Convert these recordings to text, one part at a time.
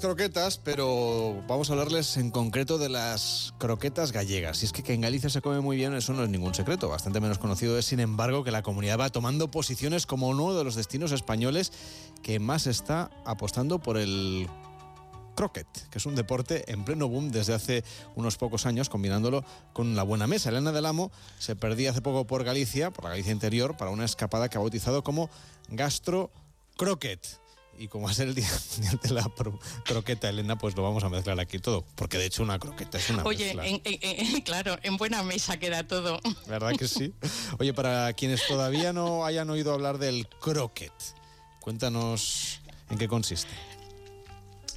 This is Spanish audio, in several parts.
Croquetas, pero vamos a hablarles en concreto de las croquetas gallegas. Y es que, que en Galicia se come muy bien, eso no es ningún secreto. Bastante menos conocido es, sin embargo, que la comunidad va tomando posiciones como uno de los destinos españoles que más está apostando por el croquet, que es un deporte en pleno boom desde hace unos pocos años, combinándolo con la buena mesa. Elena del Amo se perdía hace poco por Galicia, por la Galicia interior, para una escapada que ha bautizado como Gastro Croquet. Y como va a ser el día de la croqueta, Elena, pues lo vamos a mezclar aquí todo. Porque de hecho una croqueta es una Oye, mezcla. en- en- en- claro, en buena mesa queda todo. ¿Verdad que sí? Oye, para quienes todavía no hayan oído hablar del croquet, cuéntanos en qué consiste.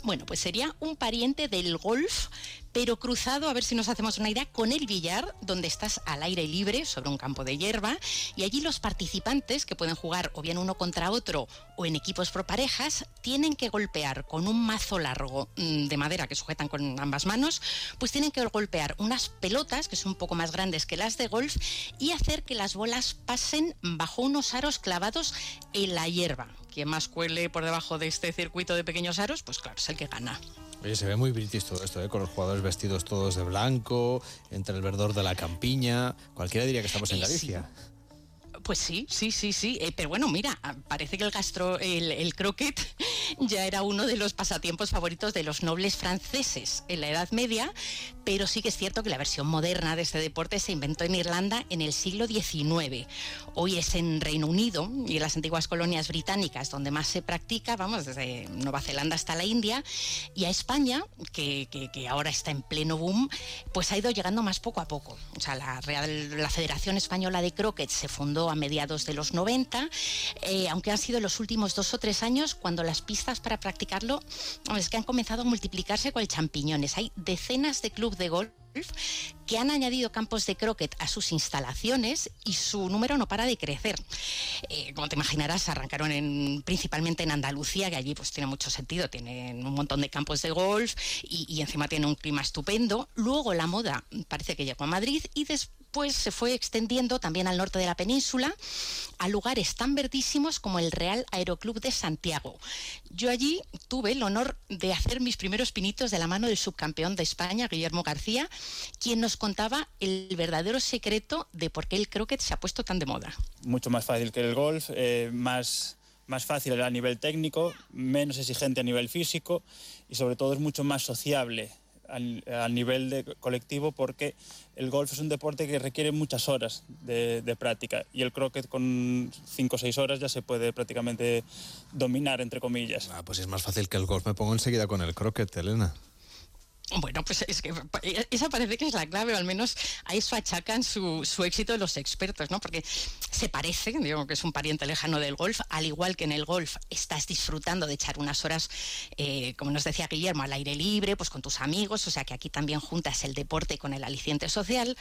Bueno, pues sería un pariente del golf, pero cruzado, a ver si nos hacemos una idea, con el billar, donde estás al aire libre sobre un campo de hierba, y allí los participantes, que pueden jugar o bien uno contra otro o en equipos por parejas, tienen que golpear con un mazo largo mm, de madera que sujetan con ambas manos, pues tienen que golpear unas pelotas, que son un poco más grandes que las de golf, y hacer que las bolas pasen bajo unos aros clavados en la hierba. Quien más cuele por debajo de este circuito de pequeños aros, pues claro, es el que gana. Oye, se ve muy british todo esto, ¿eh? con los jugadores vestidos todos de blanco, entre el verdor de la campiña. Cualquiera diría que estamos en Eh, sí. Pues sí, sí, sí, sí. Eh, pero bueno, mira, ah, parece que el gastro, el, el croquet ya era uno de los pasatiempos favoritos de los nobles franceses en la Edad Media, pero sí que es cierto que la versión moderna de este deporte se inventó en Irlanda en el siglo XIX. Hoy es en Reino Unido y en las antiguas colonias británicas donde más se practica, vamos, desde Nueva Zelanda hasta la India, y a España, que, que- que ahora está en pleno boom, pues ha ido llegando más poco a poco. O sea, la, Real- la Federación Española de Croquet se fundó a mediados de los 90, eh, aunque han sido los últimos dos o tres años cuando las pistas para practicarlo es que han comenzado a multiplicarse con champiñones. Hay decenas de clubes de golf que han añadido campos de croquet a sus instalaciones y su número no para de crecer. Eh, como te imaginarás, arrancaron en- principalmente en Andalucía, que allí pues tiene mucho sentido, tienen un montón de campos de golf y, y encima tiene un clima estupendo. Luego la moda parece que llegó a Madrid y después se fue extendiendo también al norte de la península a lugares tan verdísimos como el Real Aeroclub de Santiago. Yo allí tuve el honor de hacer mis primeros pinitos de la mano del subcampeón de España, Guillermo García, quien nos contaba el verdadero secreto de por qué el croquet se ha puesto tan de moda. mucho más fácil que el golf, eh, más, más fácil a nivel técnico, menos exigente a nivel físico y sobre todo es mucho más sociable al, nivel de colectivo porque el golf es un deporte que requiere muchas horas de, de práctica y el croquet con 5 o 6 horas ya se puede prácticamente dominar, entre comillas. Ah, pues es más fácil que el golf. Me pongo enseguida con el croquet, Elena. Bueno, pues es que pa- esa parece que es la clave, o al menos a eso achacan su, su éxito los expertos, ¿no? Porque se parece, digo que es un pariente lejano del golf, al igual que en el golf estás disfrutando de echar unas horas, eh, como nos decía Guillermo, al aire libre, pues con tus amigos, o sea que aquí también juntas el deporte con el aliciente social.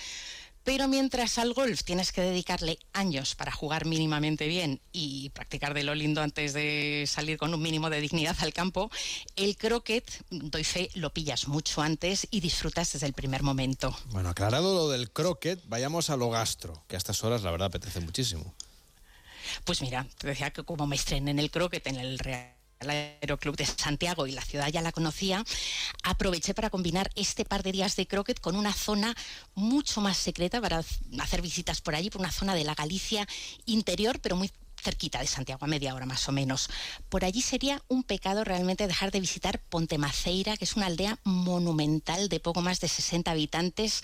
Pero mientras al golf tienes que dedicarle años para jugar mínimamente bien y practicar de lo lindo antes de salir con un mínimo de dignidad al campo, el croquet, doy fe, lo pillas mucho antes y disfrutas desde el primer momento. Bueno, aclarado lo del croquet, vayamos a lo gastro, que a estas horas la verdad apetece muchísimo. Pues mira, te decía que como me estrené en el croquet en el Real Aeroclub de Santiago y la ciudad ya la conocía, aproveché para combinar este par de días de croquet con una zona mucho más secreta para hacer visitas por allí, por una zona de la Galicia interior, pero muy cerquita de Santiago, a media hora más o menos. Por allí sería un pecado realmente dejar de visitar Pontemaceira, que es una aldea monumental de poco más de 60 habitantes,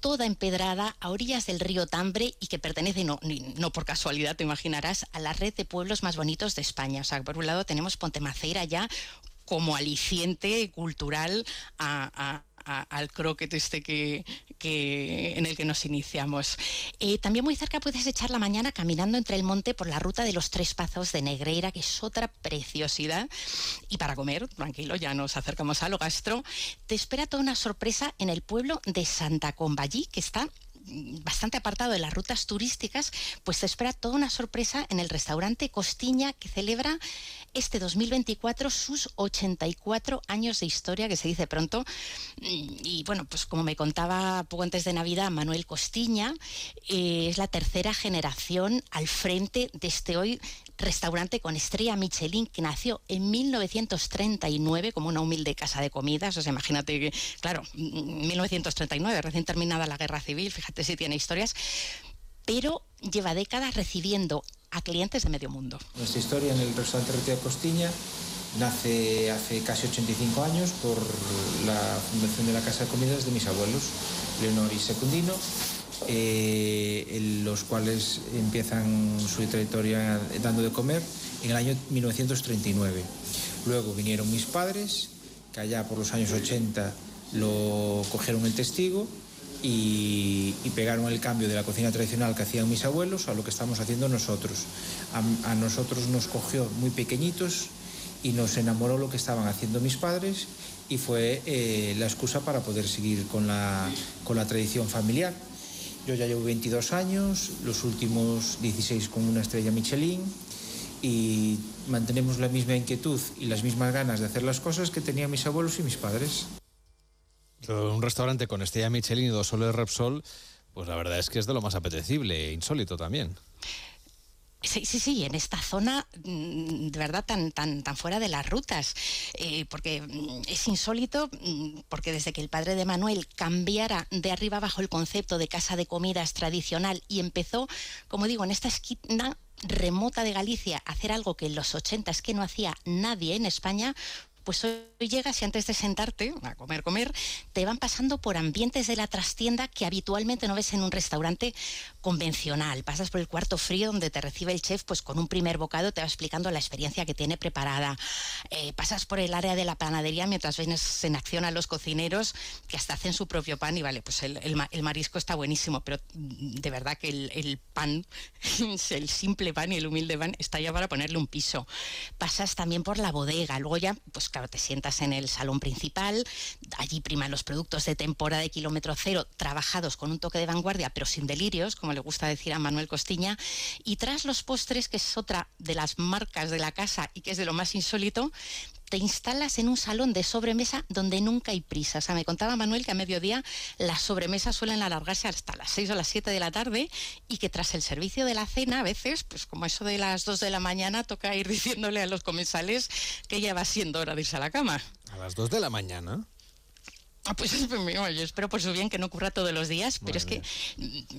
toda empedrada a orillas del río Tambre y que pertenece, no, no por casualidad, te imaginarás, a la red de pueblos más bonitos de España. O sea, por un lado tenemos Pontemaceira ya como aliciente cultural a- al croquet este que, que- en el que nos iniciamos. Eh, también muy cerca puedes echar la mañana caminando entre el monte por la ruta de los Tres Pazos de Negreira, que es otra preciosidad. Y para comer, tranquilo, ya nos acercamos a lo gastro, te espera toda una sorpresa en el pueblo de Santa Comballí, que está bastante apartado de las rutas turísticas, pues te espera toda una sorpresa en el restaurante Costiña que celebra este 2024 sus 84 años de historia, que se dice pronto. Y bueno, pues como me contaba poco antes de Navidad Manuel Costiña, eh, es la tercera generación al frente de este hoy restaurante con estrella Michelin que nació en 1939 como una humilde casa de comidas. O sea, imagínate que, claro, 1939, recién terminada la guerra civil, fíjate si tiene historias, pero lleva décadas recibiendo a clientes de medio mundo. Nuestra historia en el restaurante Retiro Costiña nace hace casi 85 años por la fundación de la Casa de Comidas de mis abuelos, Leonor y Secundino, eh, los cuales empiezan su trayectoria dando de comer en el año 1939. Luego vinieron mis padres, que allá por los años 80 lo cogieron el testigo y, pegaron el cambio de la cocina tradicional que hacían mis abuelos a lo que estamos haciendo nosotros. A, nosotros nos cogió muy pequeñitos y nos enamoró lo que estaban haciendo mis padres y fue eh, la excusa para poder seguir con la, con la tradición familiar. Yo ya llevo 22 años, los últimos 16 con una estrella Michelin y mantenemos la misma inquietud y las mismas ganas de hacer las cosas que tenían mis abuelos y mis padres. Un restaurante con estrella Michelin y dos soles Repsol, pues la verdad es que es de lo más apetecible e insólito también. Sí, sí, sí, en esta zona mm, de verdad tan, tan, tan fuera de las rutas, eh, porque mm, es insólito, mm, porque desde que el padre de Manuel cambiara de arriba abajo el concepto de casa de comidas tradicional y empezó, como digo, en esta esquina remota de Galicia hacer algo que en los 80 es que no hacía nadie en España, pues hoy llegas y antes de sentarte a comer, comer, te van pasando por ambientes de la trastienda que habitualmente no ves en un restaurante convencional. Pasas por el cuarto frío donde te recibe el chef, pues con un primer bocado te va explicando la experiencia que tiene preparada. Eh, pasas por el área de la panadería mientras ves en acción a los cocineros que hasta hacen su propio pan y vale, pues el, marisco está buenísimo, pero de verdad que el, el pan, el simple pan y el humilde pan está ya para ponerle un piso. Pasas también por la bodega, luego ya, pues claro, te sientas en el salón principal, allí priman los productos de temporada de kilómetro cero, trabajados con un toque de vanguardia, pero sin delirios, como le gusta decir a Manuel Costiña, y tras los postres, que es otra de las marcas de la casa y que es de lo más insólito, te instalas en un salón de sobremesa donde nunca hay prisa. O sea, me contaba Manuel que a mediodía las sobremesas suelen alargarse hasta las 6 o las 7 de la tarde y que tras el servicio de la cena, a veces, pues como eso de las 2 de la mañana, toca ir diciéndole a los comensales que ya va siendo hora de irse a la cama. ¿A las 2 de la mañana? Ah, pues yo espero por su bien que no ocurra todos los días, pero es que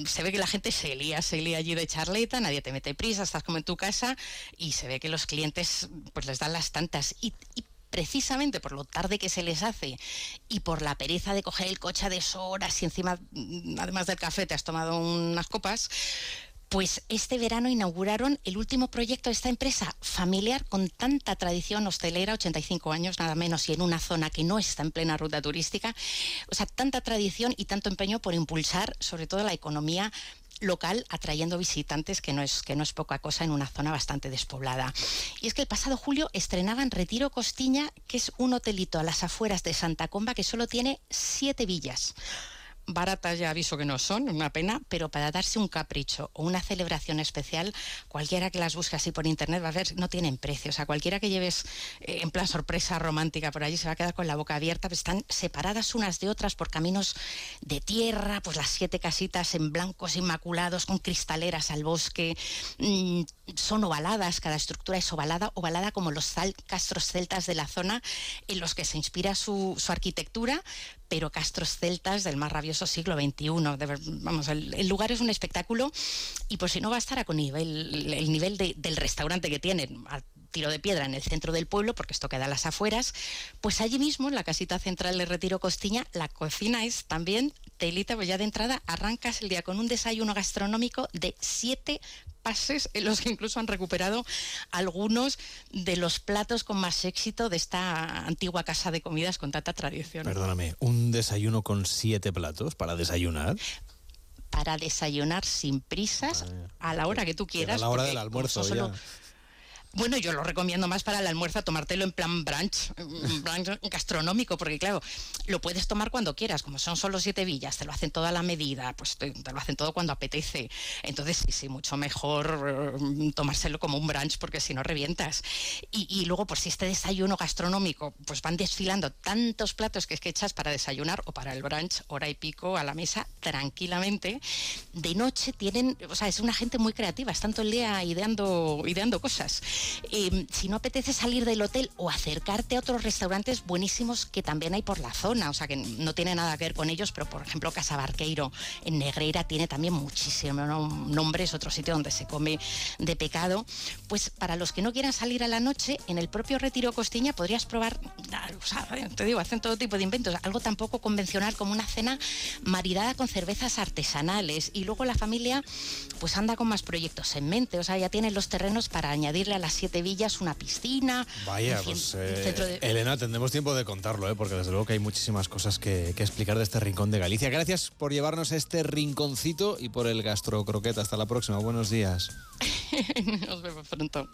se ve que la gente se lía, se lía allí de charleta, nadie te mete prisa, estás como en tu casa y se ve que los clientes pues les dan las tantas. Y, precisamente por lo tarde que se les hace y por la pereza de coger el coche a deshoras y encima, mm, además del café, te has tomado unas copas, pues este verano inauguraron el último proyecto de esta empresa familiar con tanta tradición hostelera, 85 años nada menos, y en una zona que no está en plena ruta turística. O sea, tanta tradición y tanto empeño por impulsar sobre todo la economía local atrayendo visitantes que no es que no es poca cosa en una zona bastante despoblada. Y es que el pasado julio estrenaban Retiro Costiña, que es un hotelito a las afueras de Santa Comba que solo tiene siete villas baratas ya aviso que no son, una pena, pero para darse un capricho o una celebración especial, cualquiera que las busque así por internet va a ver, no tienen precio. O sea, cualquiera que lleves eh, en plan sorpresa romántica por allí se va a quedar con la boca abierta, pues están separadas unas de otras por caminos de tierra, pues las siete casitas en blancos inmaculados, con cristaleras al bosque, mm, son ovaladas, cada estructura es ovalada, ovalada como los castros celtas de la zona en los que se inspira su, su arquitectura, pero castros celtas del más rabioso siglo XXI. vamos, el, lugar es un espectáculo y por si no bastara con nivel, el nivel del restaurante que tienen, a tiro de piedra en el centro del pueblo, porque esto queda a las afueras, pues allí mismo, en la casita central de Retiro Costiña, la cocina es también telita, pues ya de entrada arrancas el día con un desayuno gastronómico de siete pases en los que incluso han recuperado algunos de los platos con más éxito de esta antigua casa de comidas con tanta tradición. Perdóname, ¿un desayuno con siete platos para desayunar? Para desayunar sin prisas, a la hora que tú quieras. A la hora del almuerzo, ya Bueno, yo lo recomiendo más para el almuerzo, tomártelo en plan brunch, brunch gastronómico, porque claro, lo puedes tomar cuando quieras, como son solo siete villas, te lo hacen toda la medida, pues te, lo hacen todo cuando apetece. Entonces sí, sí, mucho mejor eh, tomárselo como un brunch, porque si no revientas. Y, luego, por si este desayuno gastronómico, pues van desfilando tantos platos que es que echas para desayunar o para el brunch, hora y pico a la mesa, tranquilamente. De noche tienen, o sea, es una gente muy creativa, están todo el día ideando, ideando cosas. Em, si no apetece salir del hotel o acercarte a otros restaurantes buenísimos que también hay por la zona, o sea que no tiene nada que ver con ellos, pero por ejemplo Casa Barqueiro en Negreira tiene también muchísimos nombres, otro sitio donde se come de pecado. Pues para los que no quieran salir a la noche, en el propio Retiro Costiña podrías probar, o sea, te digo, hacen todo tipo de inventos, algo tan poco convencional como una cena maridada con cervezas artesanales y luego la familia pues anda con más proyectos en mente, o sea, ya tienen los terrenos para añadirle a las siete villas una piscina. Vaya, pues eh, Elena, tendremos tiempo de contarlo, ¿eh? porque desde luego que hay muchísimas cosas que, explicar de este rincón de Galicia. Gracias por llevarnos a este rinconcito y por el gastrocroqueta. Hasta la próxima, buenos días. Nos vemos pronto.